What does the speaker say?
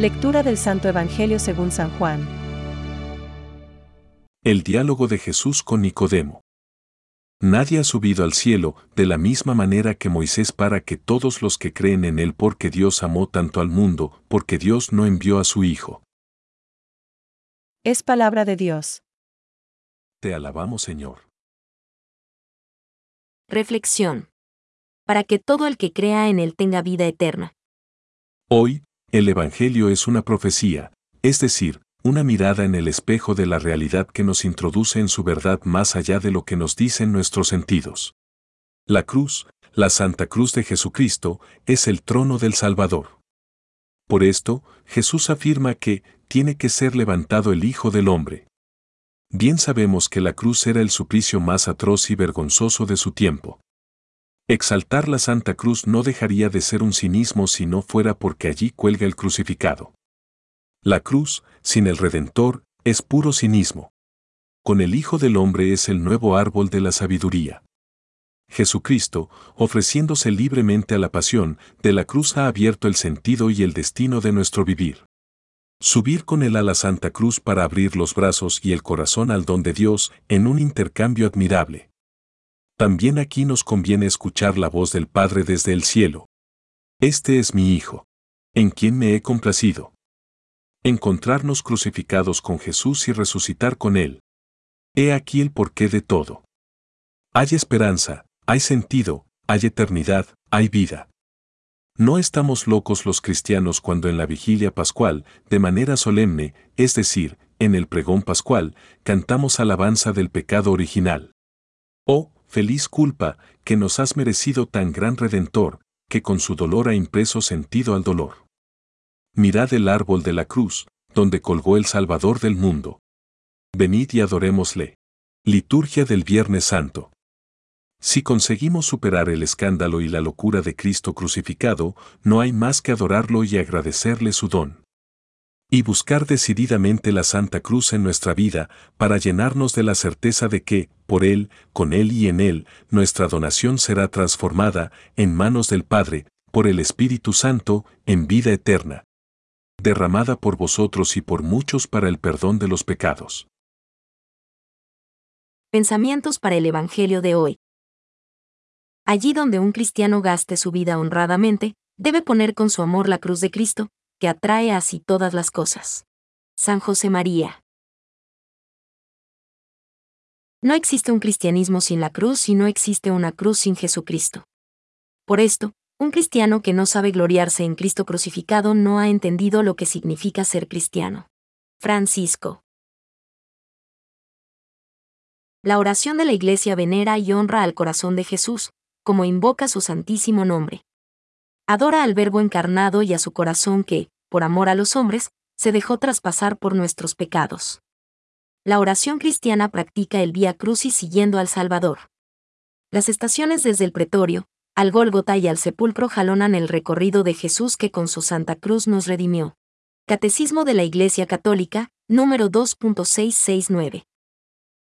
Lectura del Santo Evangelio según San Juan. El diálogo de Jesús con Nicodemo. Nadie ha subido al cielo de la misma manera que Moisés para que todos los que creen en él porque Dios amó tanto al mundo, porque Dios no envió a su Hijo. Es palabra de Dios. Te alabamos Señor. Reflexión. Para que todo el que crea en Él tenga vida eterna. Hoy, el Evangelio es una profecía, es decir, una mirada en el espejo de la realidad que nos introduce en su verdad más allá de lo que nos dicen nuestros sentidos. La cruz, la Santa Cruz de Jesucristo, es el trono del Salvador. Por esto, Jesús afirma que tiene que ser levantado el Hijo del Hombre. Bien sabemos que la cruz era el suplicio más atroz y vergonzoso de su tiempo. Exaltar la Santa Cruz no dejaría de ser un cinismo si no fuera porque allí cuelga el crucificado. La cruz, sin el Redentor, es puro cinismo. Con el Hijo del Hombre es el nuevo árbol de la sabiduría. Jesucristo, ofreciéndose libremente a la pasión, de la cruz ha abierto el sentido y el destino de nuestro vivir. Subir con él a la Santa Cruz para abrir los brazos y el corazón al don de Dios en un intercambio admirable. También aquí nos conviene escuchar la voz del Padre desde el cielo. Este es mi Hijo, en quien me he complacido. Encontrarnos crucificados con Jesús y resucitar con Él. He aquí el porqué de todo. Hay esperanza, hay sentido, hay eternidad, hay vida. No estamos locos los cristianos cuando en la vigilia pascual, de manera solemne, es decir, en el pregón pascual, cantamos alabanza del pecado original. Oh, feliz culpa, que nos has merecido tan gran redentor, que con su dolor ha impreso sentido al dolor. Mirad el árbol de la cruz, donde colgó el Salvador del mundo. Venid y adorémosle. Liturgia del Viernes Santo. Si conseguimos superar el escándalo y la locura de Cristo crucificado, no hay más que adorarlo y agradecerle su don. Y buscar decididamente la Santa Cruz en nuestra vida para llenarnos de la certeza de que, por Él, con Él y en Él, nuestra donación será transformada, en manos del Padre, por el Espíritu Santo, en vida eterna, derramada por vosotros y por muchos para el perdón de los pecados. Pensamientos para el Evangelio de hoy. Allí donde un cristiano gaste su vida honradamente, debe poner con su amor la cruz de Cristo, que atrae así todas las cosas. San José María. No existe un cristianismo sin la cruz y no existe una cruz sin Jesucristo. Por esto, un cristiano que no sabe gloriarse en Cristo crucificado no ha entendido lo que significa ser cristiano. Francisco. La oración de la Iglesia venera y honra al corazón de Jesús, como invoca su santísimo nombre. Adora al Verbo encarnado y a su corazón que, por amor a los hombres, se dejó traspasar por nuestros pecados. La oración cristiana practica el Vía Crucis siguiendo al Salvador. Las estaciones desde el pretorio, al Gólgota y al sepulcro jalonan el recorrido de Jesús que con su Santa Cruz nos redimió. Catecismo de la Iglesia Católica, número 2.669.